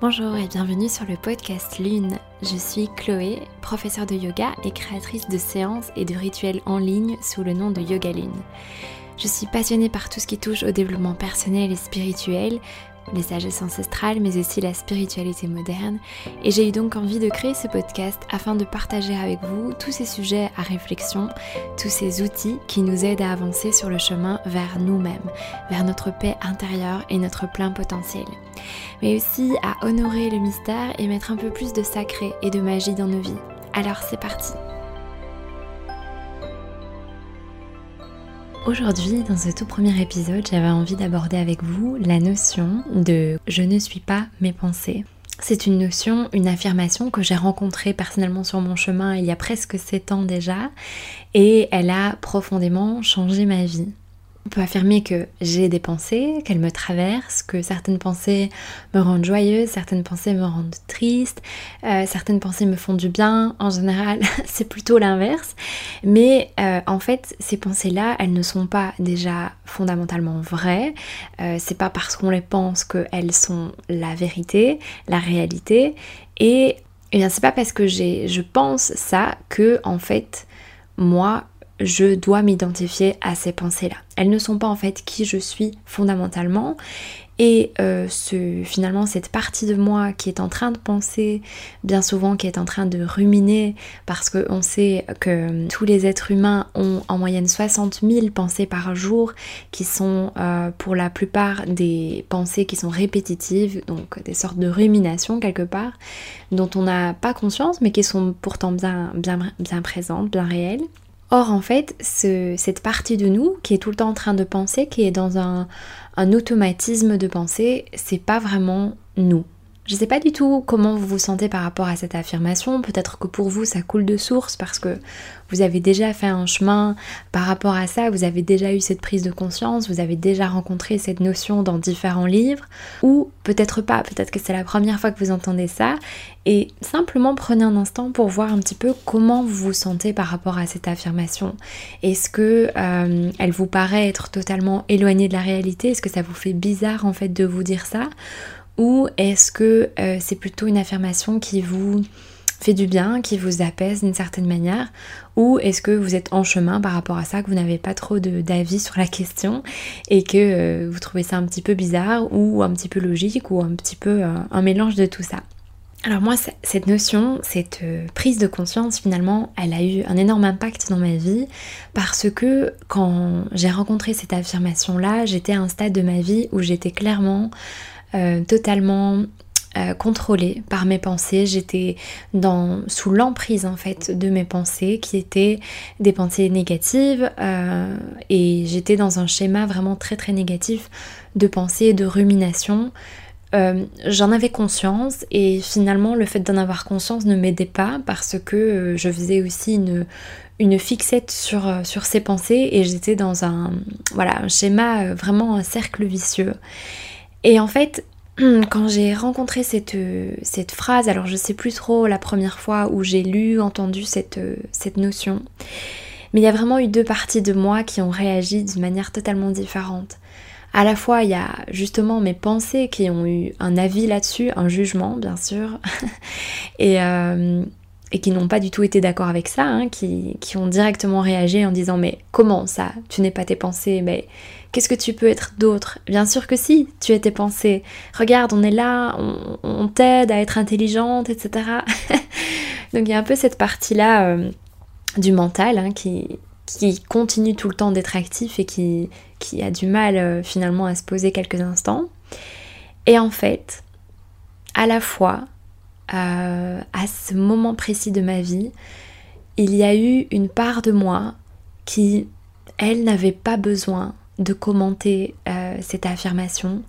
Bonjour et bienvenue sur le podcast Lune. Je suis Chloé, professeure de yoga et créatrice de séances et de rituels en ligne sous le nom de Yoga Lune. Je suis passionnée par tout ce qui touche au développement personnel et spirituel, les sagesses ancestrales, mais aussi la spiritualité moderne. Et j'ai eu donc envie de créer ce podcast afin de partager avec vous tous ces sujets à réflexion, tous ces outils qui nous aident à avancer sur le chemin vers nous-mêmes, vers notre paix intérieure et notre plein potentiel. Mais aussi à honorer le mystère et mettre un peu plus de sacré et de magie dans nos vies. Alors c'est parti Aujourd'hui, dans ce tout premier épisode, j'avais envie d'aborder avec vous la notion de je ne suis pas mes pensées. C'est une notion, une affirmation que j'ai rencontrée personnellement sur mon chemin il y a presque 7 ans déjà et elle a profondément changé ma vie. On peut affirmer que j'ai des pensées, qu'elles me traversent, que certaines pensées me rendent joyeuse, certaines pensées me rendent triste, euh, certaines pensées me font du bien. En général, c'est plutôt l'inverse. Mais euh, en fait, ces pensées-là, elles ne sont pas déjà fondamentalement vraies. Euh, c'est pas parce qu'on les pense qu'elles sont la vérité, la réalité. Et, eh bien, c'est pas parce que je pense ça que en fait, moi, je dois m'identifier à ces pensées-là. Elles ne sont pas en fait qui je suis fondamentalement. Et euh, finalement, cette partie de moi qui est en train de penser, bien souvent qui est en train de ruminer, parce qu'on sait que tous les êtres humains ont en moyenne 60 000 pensées par jour, qui sont euh, pour la plupart des pensées qui sont répétitives, donc des sortes de ruminations quelque part, dont on n'a pas conscience, mais qui sont pourtant bien présentes, bien réelles. Or, en fait, cette partie de nous qui est tout le temps en train de penser, qui est dans un, un automatisme de pensée, c'est pas vraiment nous. Je sais pas du tout comment vous vous sentez par rapport à cette affirmation. Peut-être que pour vous ça coule de source parce que vous avez déjà fait un chemin. Par rapport à ça, vous avez déjà eu cette prise de conscience, vous avez déjà rencontré cette notion dans différents livres, ou peut-être pas, peut-être que c'est la première fois que vous entendez ça, et simplement prenez un instant pour voir un petit peu comment vous vous sentez par rapport à cette affirmation. Est-ce que euh, elle vous paraît être totalement éloignée de la réalité? Est-ce que ça vous fait bizarre en fait de vous dire ça? Ou est-ce que euh, c'est plutôt une affirmation qui vous fait du bien, qui vous apaise d'une certaine manière? Ou est-ce que vous êtes en chemin par rapport à ça, que vous n'avez pas trop d'avis sur la question et que euh, vous trouvez ça un petit peu bizarre ou un petit peu logique ou un petit peu euh, un mélange de tout ça? Alors moi, cette notion, cette prise de conscience, finalement, elle a eu un énorme impact dans ma vie parce que quand j'ai rencontré cette affirmation-là, j'étais à un stade de ma vie où j'étais clairement euh, totalement euh, contrôlée par mes pensées. J'étais sous l'emprise en fait de mes pensées qui étaient des pensées négatives euh, et j'étais dans un schéma vraiment très très négatif de pensée et de rumination. J'en avais conscience et finalement le fait d'en avoir conscience ne m'aidait pas parce que je faisais aussi une, une fixette sur, sur ces pensées et j'étais dans un, voilà, un schéma, vraiment un cercle vicieux. Et en fait, quand j'ai rencontré cette, cette, phrase, alors je sais plus trop la première fois où j'ai lu, entendu cette, cette notion, mais il y a vraiment eu deux parties de moi qui ont réagi d'une manière totalement différente. À la fois, il y a justement mes pensées qui ont eu un avis là-dessus, un jugement bien sûr, et, euh, et qui n'ont pas du tout été d'accord avec ça, hein, qui, qui, ont directement réagi en disant mais comment ça, tu n'es pas tes pensées, mais Qu'est-ce que tu peux être d'autre? Bien sûr que si, tu es tes pensées. Regarde, on est là, on, t'aide à être intelligente, etc. Donc il y a un peu cette partie-là euh, du mental hein, qui, qui continue tout le temps d'être actif et qui, qui a du mal euh, finalement à se poser quelques instants. Et en fait, à la fois, euh, à ce moment précis de ma vie, il y a eu une part de moi qui, elle, n'avait pas besoin de commenter euh, cette affirmation,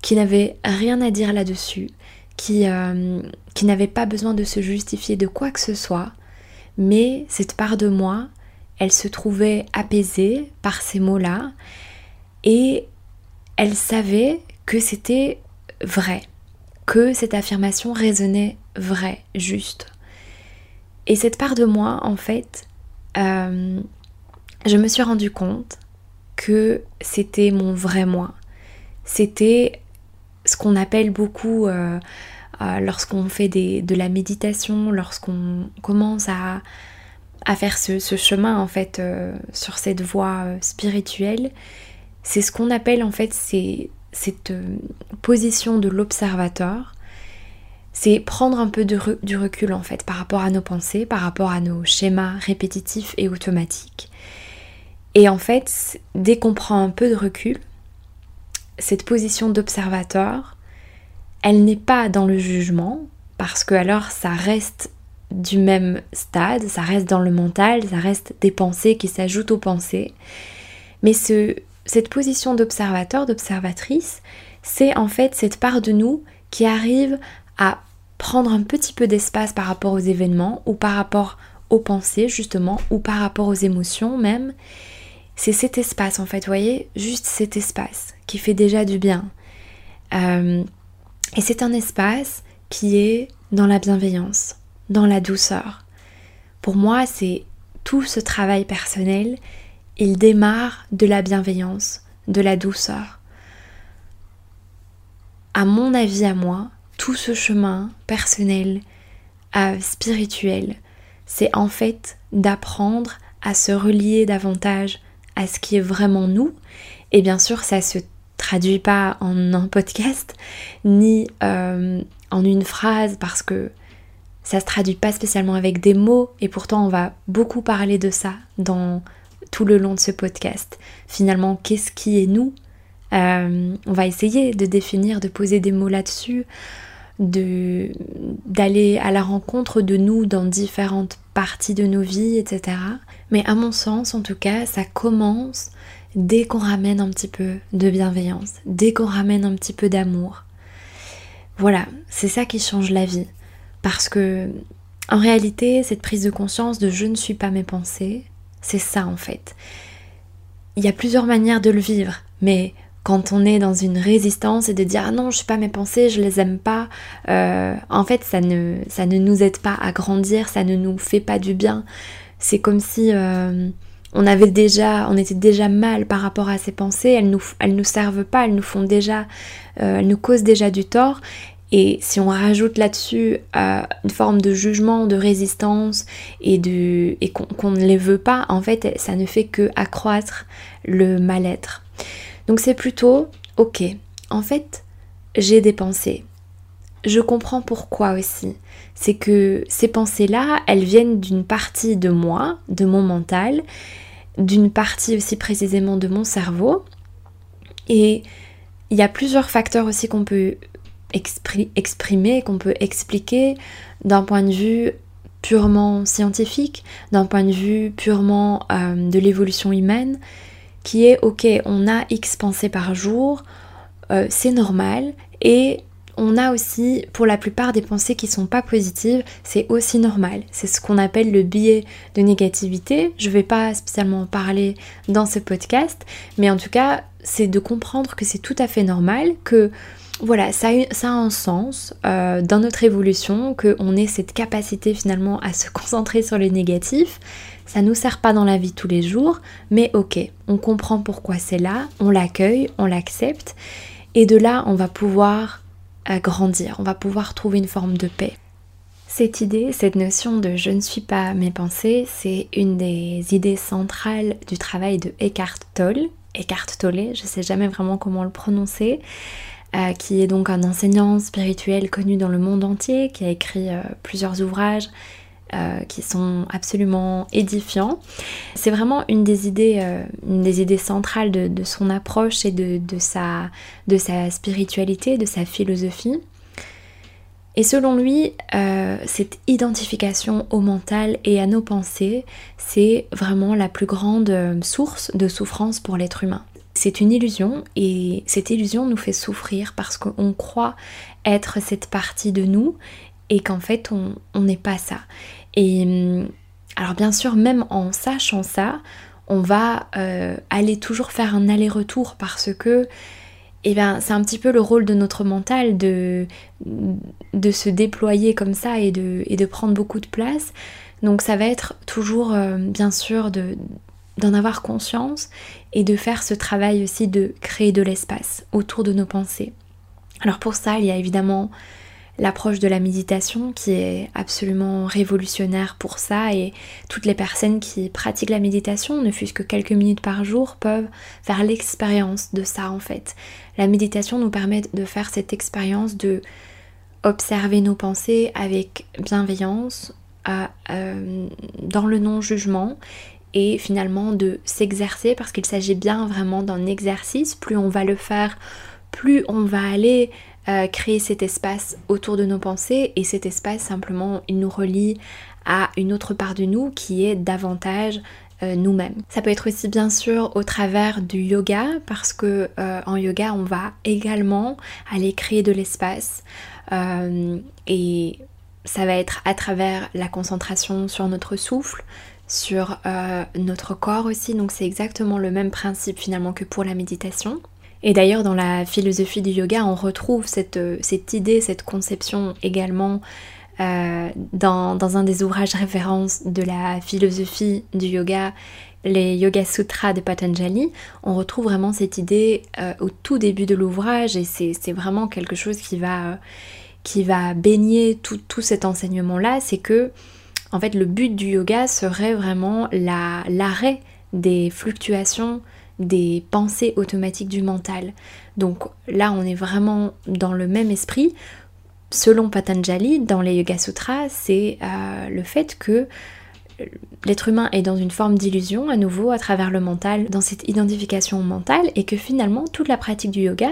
qui n'avait rien à dire là-dessus, qui, euh, qui n'avait pas besoin de se justifier de quoi que ce soit, mais cette part de moi, elle se trouvait apaisée par ces mots-là, et elle savait que c'était vrai, que cette affirmation résonnait vrai, juste. Et cette part de moi, en fait, euh, je me suis rendu compte que c'était mon vrai moi. C'était ce qu'on appelle beaucoup euh, euh, lorsqu'on fait de la méditation, lorsqu'on commence à, faire ce, chemin en fait sur cette voie spirituelle, c'est ce qu'on appelle en fait cette position de l'observateur. C'est prendre un peu du recul en fait par rapport à nos pensées, par rapport à nos schémas répétitifs et automatiques. Et en fait, dès qu'on prend un peu de recul, cette position d'observateur, elle n'est pas dans le jugement, parce que alors ça reste du même stade, ça reste dans le mental, ça reste des pensées qui s'ajoutent aux pensées. Mais ce, cette position d'observateur, d'observatrice, c'est en fait cette part de nous qui arrive à prendre un petit peu d'espace par rapport aux événements ou par rapport aux pensées justement ou par rapport aux émotions même c'est cet espace en fait, vous voyez, juste cet espace qui fait déjà du bien. Euh, et c'est un espace qui est dans la bienveillance, dans la douceur. Pour moi, c'est tout ce travail personnel, il démarre de la bienveillance, de la douceur. À mon avis, à moi, tout ce chemin personnel, euh, spirituel, c'est en fait d'apprendre à se relier davantage à ce qui est vraiment nous. Et bien sûr, ça se traduit pas en un podcast, ni euh, en une phrase, parce que ça se traduit pas spécialement avec des mots, et pourtant on va beaucoup parler de ça dans tout le long de ce podcast. Finalement, qu'est-ce qui est nous? Euh, On va essayer de définir, de poser des mots là-dessus, de d'aller à la rencontre de nous dans différentes parties de nos vies, etc. Mais à mon sens, en tout cas, ça commence dès qu'on ramène un petit peu de bienveillance, dès qu'on ramène un petit peu d'amour. Voilà, c'est ça qui change la vie. Parce que, en réalité, cette prise de conscience de je ne suis pas mes pensées, c'est ça en fait. Il y a plusieurs manières de le vivre, mais quand on est dans une résistance et de dire ah non je suis pas mes pensées je les aime pas euh, en fait ça ne ne nous aide pas à grandir ça ne nous fait pas du bien c'est comme si euh, on avait déjà, on était déjà mal par rapport à ces pensées, elles nous, nous servent pas, elles nous font déjà, euh, elles nous causent déjà du tort. Et si on rajoute là-dessus euh, une forme de jugement, de résistance et, qu'on ne les veut pas, en fait, ça ne fait que accroître le mal-être. Donc c'est plutôt, ok, en fait, j'ai des pensées. Je comprends pourquoi aussi c'est que ces pensées-là, elles viennent d'une partie de moi, de mon mental, d'une partie aussi précisément de mon cerveau. Et il y a plusieurs facteurs aussi qu'on peut exprimer, qu'on peut expliquer d'un point de vue purement scientifique, d'un point de vue purement euh, de l'évolution humaine, qui est ok, on a X pensées par jour, euh, c'est normal, et on a aussi pour la plupart des pensées qui sont pas positives, c'est aussi normal. C'est ce qu'on appelle le biais de négativité. Je vais pas spécialement en parler dans ce podcast, mais en tout cas, c'est de comprendre que c'est tout à fait normal, que voilà, ça a, un sens euh, dans notre évolution, qu'on ait cette capacité finalement à se concentrer sur le négatif. Ça nous sert pas dans la vie tous les jours, mais ok, on comprend pourquoi c'est là, on l'accueille, on l'accepte, et de là, on va pouvoir à grandir, on va pouvoir trouver une forme de paix. Cette idée, cette notion de je ne suis pas mes pensées, c'est une des idées centrales du travail de Eckhart Tolle. Eckhart Tolle, je ne sais jamais vraiment comment le prononcer, euh, qui est donc un enseignant spirituel connu dans le monde entier, qui a écrit euh, plusieurs ouvrages euh, qui sont absolument édifiants. C'est vraiment une des idées, centrales de, son approche et de, sa, spiritualité, de sa philosophie. Et selon lui, cette identification au mental et à nos pensées, c'est vraiment la plus grande source de souffrance pour l'être humain. C'est une illusion et cette illusion nous fait souffrir parce qu'on croit être cette partie de nous et qu'en fait on n'est pas ça. Et hum, alors bien sûr, même en sachant ça, on va euh, aller toujours faire un aller-retour parce que eh bien, c'est un petit peu le rôle de notre mental de, se déployer comme ça et de, et de prendre beaucoup de place. Donc ça va être toujours euh, bien sûr d'en avoir conscience et de faire ce travail aussi de créer de l'espace autour de nos pensées. Alors pour ça, il y a évidemment l'approche de la méditation qui est absolument révolutionnaire pour ça et toutes les personnes qui pratiquent la méditation, ne fût-ce que quelques minutes par jour, peuvent faire l'expérience de ça en fait. La méditation nous permet de faire cette expérience de observer nos pensées avec bienveillance, euh, dans le non-jugement et finalement de s'exercer parce qu'il s'agit bien vraiment d'un exercice. Plus on va le faire, plus on va aller euh, créer cet espace autour de nos pensées et cet espace simplement il nous relie à une autre part de nous qui est davantage euh, nous-mêmes. Ça peut être aussi bien sûr au travers du yoga parce que euh, en yoga on va également aller créer de l'espace et ça va être à travers la concentration sur notre souffle, sur notre corps aussi, donc c'est exactement le même principe finalement que pour la méditation. Et d'ailleurs, dans la philosophie du yoga, on retrouve cette, euh, idée, cette conception également euh, dans, un des ouvrages références de la philosophie du yoga, les Yoga Sutras de Patanjali. On retrouve vraiment cette idée euh, au tout début de l'ouvrage et c'est vraiment quelque chose qui va, qui va baigner tout, tout cet enseignement-là. C'est que, en fait, le but du yoga serait vraiment l'arrêt des fluctuations des pensées automatiques du mental. Donc là, on est vraiment dans le même esprit. Selon Patanjali, dans les Yoga Sutras, c'est euh, le fait que l'être humain est dans une forme d'illusion à nouveau à travers le mental, dans cette identification mentale, et que finalement toute la pratique du yoga,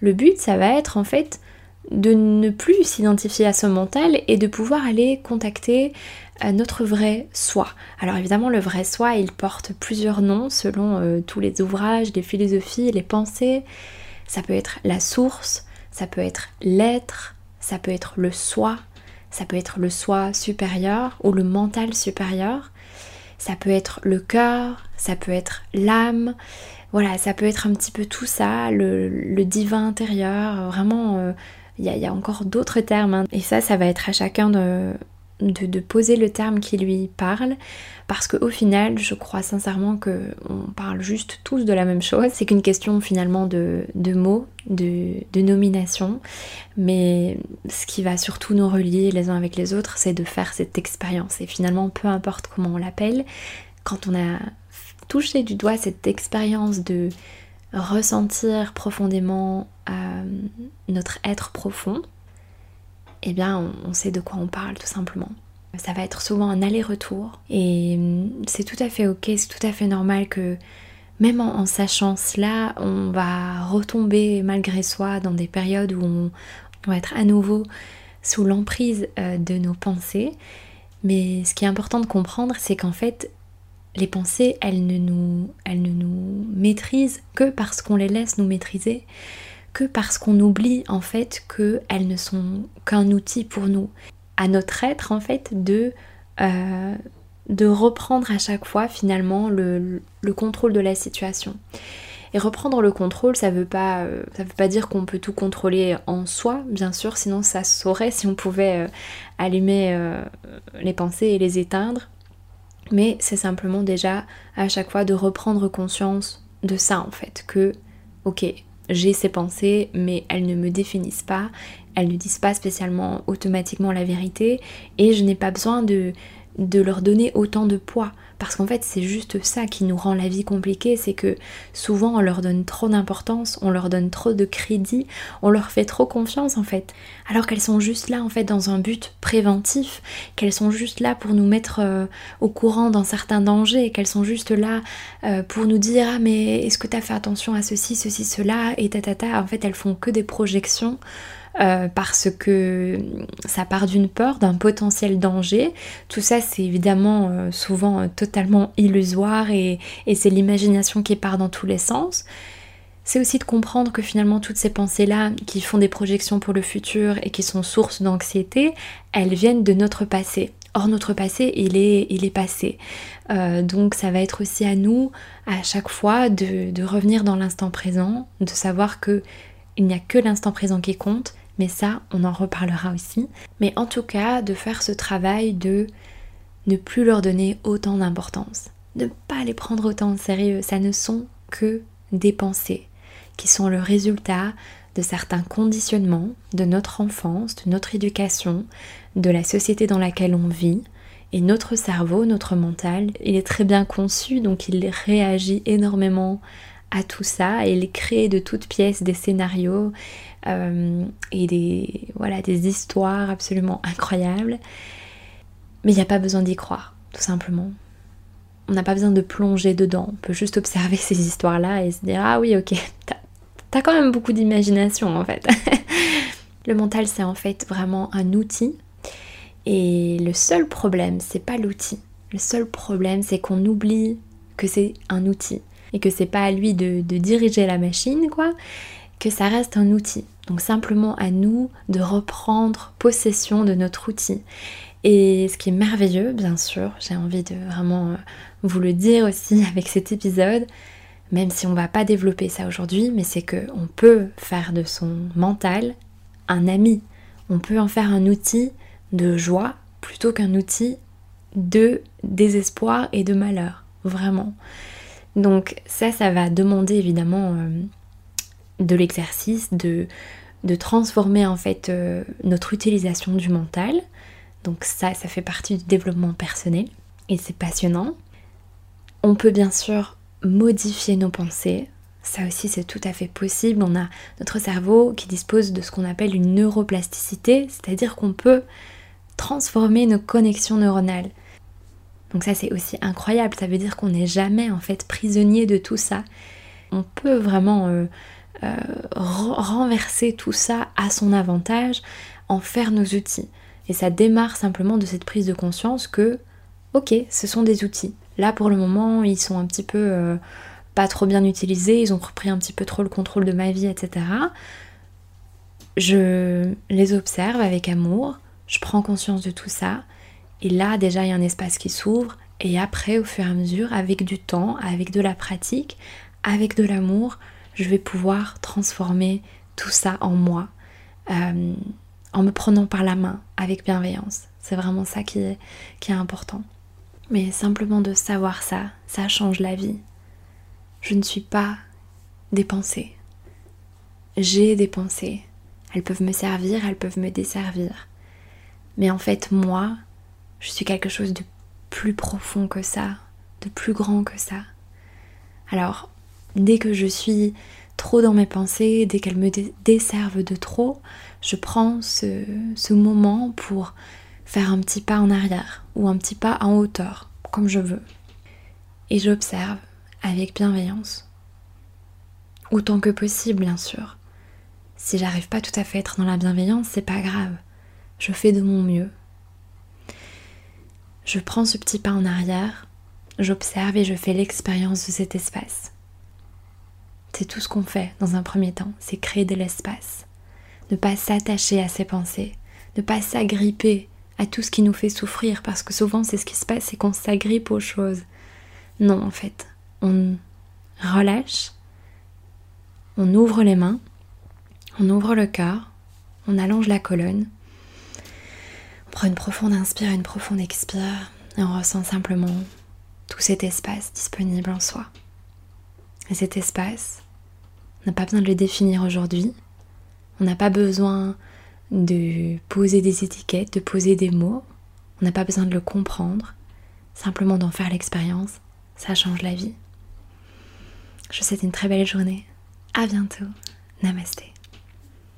le but ça va être en fait de ne plus s'identifier à ce mental et de pouvoir aller contacter notre vrai soi. Alors évidemment le vrai soi il porte plusieurs noms selon euh, tous les ouvrages, les philosophies, les pensées. Ça peut être la source, ça peut être l'être, ça peut être le soi, ça peut être le soi supérieur ou le mental supérieur, ça peut être le cœur, ça peut être l'âme, voilà, ça peut être un petit peu tout ça, le, divin intérieur, vraiment, il y, a encore d'autres termes. Hein. Et ça, ça va être à chacun de, de, poser le terme qui lui parle, parce qu'au final, je crois sincèrement qu'on parle juste tous de la même chose. C'est qu'une question finalement de, mots, de, de nomination, mais ce qui va surtout nous relier les uns avec les autres, c'est de faire cette expérience. Et finalement, peu importe comment on l'appelle, quand on a touché du doigt cette expérience de ressentir profondément euh, notre être profond, eh bien on, sait de quoi on parle tout simplement. Ça va être souvent un aller-retour et hum, c'est tout à fait ok, c'est tout à fait normal que même en, sachant cela, on va retomber malgré soi dans des périodes où on, va être à nouveau sous l'emprise euh, de nos pensées. Mais ce qui est important de comprendre, c'est qu'en fait, les pensées, elles ne nous, ne maîtrisent que parce qu'on les laisse nous maîtriser que parce qu'on oublie en fait qu'elles ne sont qu'un outil pour nous, à notre être en fait de, euh, de reprendre à chaque fois finalement le, contrôle de la situation. Et reprendre le contrôle, ça veut pas, euh, ça veut pas dire qu'on peut tout contrôler en soi, bien sûr, sinon ça saurait si on pouvait euh, allumer les pensées et les éteindre. Mais c'est simplement déjà à chaque fois de reprendre conscience de ça en fait, que ok, j'ai ces pensées, mais elles ne me définissent pas, elles ne disent pas spécialement automatiquement la vérité, et je n'ai pas besoin de, de leur donner autant de poids. Parce qu'en fait, c'est juste ça qui nous rend la vie compliquée, c'est que souvent on leur donne trop d'importance, on leur donne trop de crédit, on leur fait trop confiance en fait. Alors qu'elles sont juste là en fait dans un but préventif, qu'elles sont juste là pour nous mettre euh, au courant d'un certain danger, qu'elles sont juste là euh, pour nous dire ah mais est-ce que tu as fait attention à ceci, ceci, cela, et tatata. En fait, elles font que des projections euh, parce que ça part d'une peur, d'un potentiel danger. Tout ça, c'est évidemment euh, souvent euh, totalement illusoire et, c'est l'imagination qui part dans tous les sens. C'est aussi de comprendre que finalement toutes ces pensées-là qui font des projections pour le futur et qui sont source d'anxiété, elles viennent de notre passé. Or notre passé, il est, il est passé. donc ça va être aussi à nous, à chaque fois, de, de revenir dans l'instant présent, de savoir que il n'y a que l'instant présent qui compte mais ça, on en reparlera aussi. Mais en tout cas, de faire ce travail de ne plus leur donner autant d'importance, ne pas les prendre autant au sérieux, ça ne sont que des pensées qui sont le résultat de certains conditionnements de notre enfance, de notre éducation, de la société dans laquelle on vit. Et notre cerveau, notre mental, il est très bien conçu, donc il réagit énormément à tout ça et il crée de toutes pièces des scénarios euh, et des, voilà, des histoires absolument incroyables. Mais il n'y a pas besoin d'y croire, tout simplement. On n'a pas besoin de plonger dedans, on peut juste observer ces histoires-là et se dire Ah oui, ok, t'as quand même beaucoup d'imagination en fait. le mental, c'est en fait vraiment un outil. Et le seul problème, c'est pas l'outil. Le seul problème, c'est qu'on oublie que c'est un outil et que c'est pas à lui de, diriger la machine, quoi, que ça reste un outil. Donc simplement à nous de reprendre possession de notre outil. Et ce qui est merveilleux, bien sûr, j'ai envie de vraiment euh, vous le dire aussi avec cet épisode, même si on va pas développer ça aujourd'hui, mais c'est que on peut faire de son mental un ami. On peut en faire un outil de joie plutôt qu'un outil de désespoir et de malheur, vraiment. Donc ça, ça va demander évidemment euh, de l'exercice, de, de, transformer en fait euh, notre utilisation du mental. Donc ça, ça fait partie du développement personnel et c'est passionnant. On peut bien sûr modifier nos pensées. Ça aussi, c'est tout à fait possible. On a notre cerveau qui dispose de ce qu'on appelle une neuroplasticité, c'est-à-dire qu'on peut transformer nos connexions neuronales. Donc ça, c'est aussi incroyable. Ça veut dire qu'on n'est jamais en fait prisonnier de tout ça. On peut vraiment euh, euh, renverser tout ça à son avantage, en faire nos outils. Et ça démarre simplement de cette prise de conscience que, ok, ce sont des outils. Là, pour le moment, ils sont un petit peu euh, pas trop bien utilisés, ils ont repris un petit peu trop le contrôle de ma vie, etc. Je les observe avec amour, je prends conscience de tout ça, et là, déjà, il y a un espace qui s'ouvre, et après, au fur et à mesure, avec du temps, avec de la pratique, avec de l'amour, je vais pouvoir transformer tout ça en moi, euh, en me prenant par la main, avec bienveillance. C'est vraiment ça qui est, qui est important. Mais simplement de savoir ça, ça change la vie. Je ne suis pas des pensées. J'ai des pensées. Elles peuvent me servir, elles peuvent me desservir. Mais en fait, moi, je suis quelque chose de plus profond que ça, de plus grand que ça. Alors, dès que je suis trop dans mes pensées, dès qu'elles me desservent de trop, je prends ce, ce moment pour faire un petit pas en arrière ou un petit pas en hauteur, comme je veux. Et j'observe avec bienveillance. Autant que possible, bien sûr. Si j'arrive pas tout à fait à être dans la bienveillance, c'est pas grave. Je fais de mon mieux. Je prends ce petit pas en arrière, j'observe et je fais l'expérience de cet espace. C'est tout ce qu'on fait dans un premier temps, c'est créer de l'espace. Ne pas s'attacher à ses pensées, ne pas s'agripper à tout ce qui nous fait souffrir, parce que souvent c'est ce qui se passe, c'est qu'on s'agrippe aux choses. Non, en fait, on relâche, on ouvre les mains, on ouvre le cœur, on allonge la colonne, on prend une profonde inspire, une profonde expire, et on ressent simplement tout cet espace disponible en soi. Et cet espace, on n'a pas besoin de le définir aujourd'hui, on n'a pas besoin de poser des étiquettes, de poser des mots. On n'a pas besoin de le comprendre. Simplement d'en faire l'expérience, ça change la vie. Je vous souhaite une très belle journée. À bientôt. Namasté.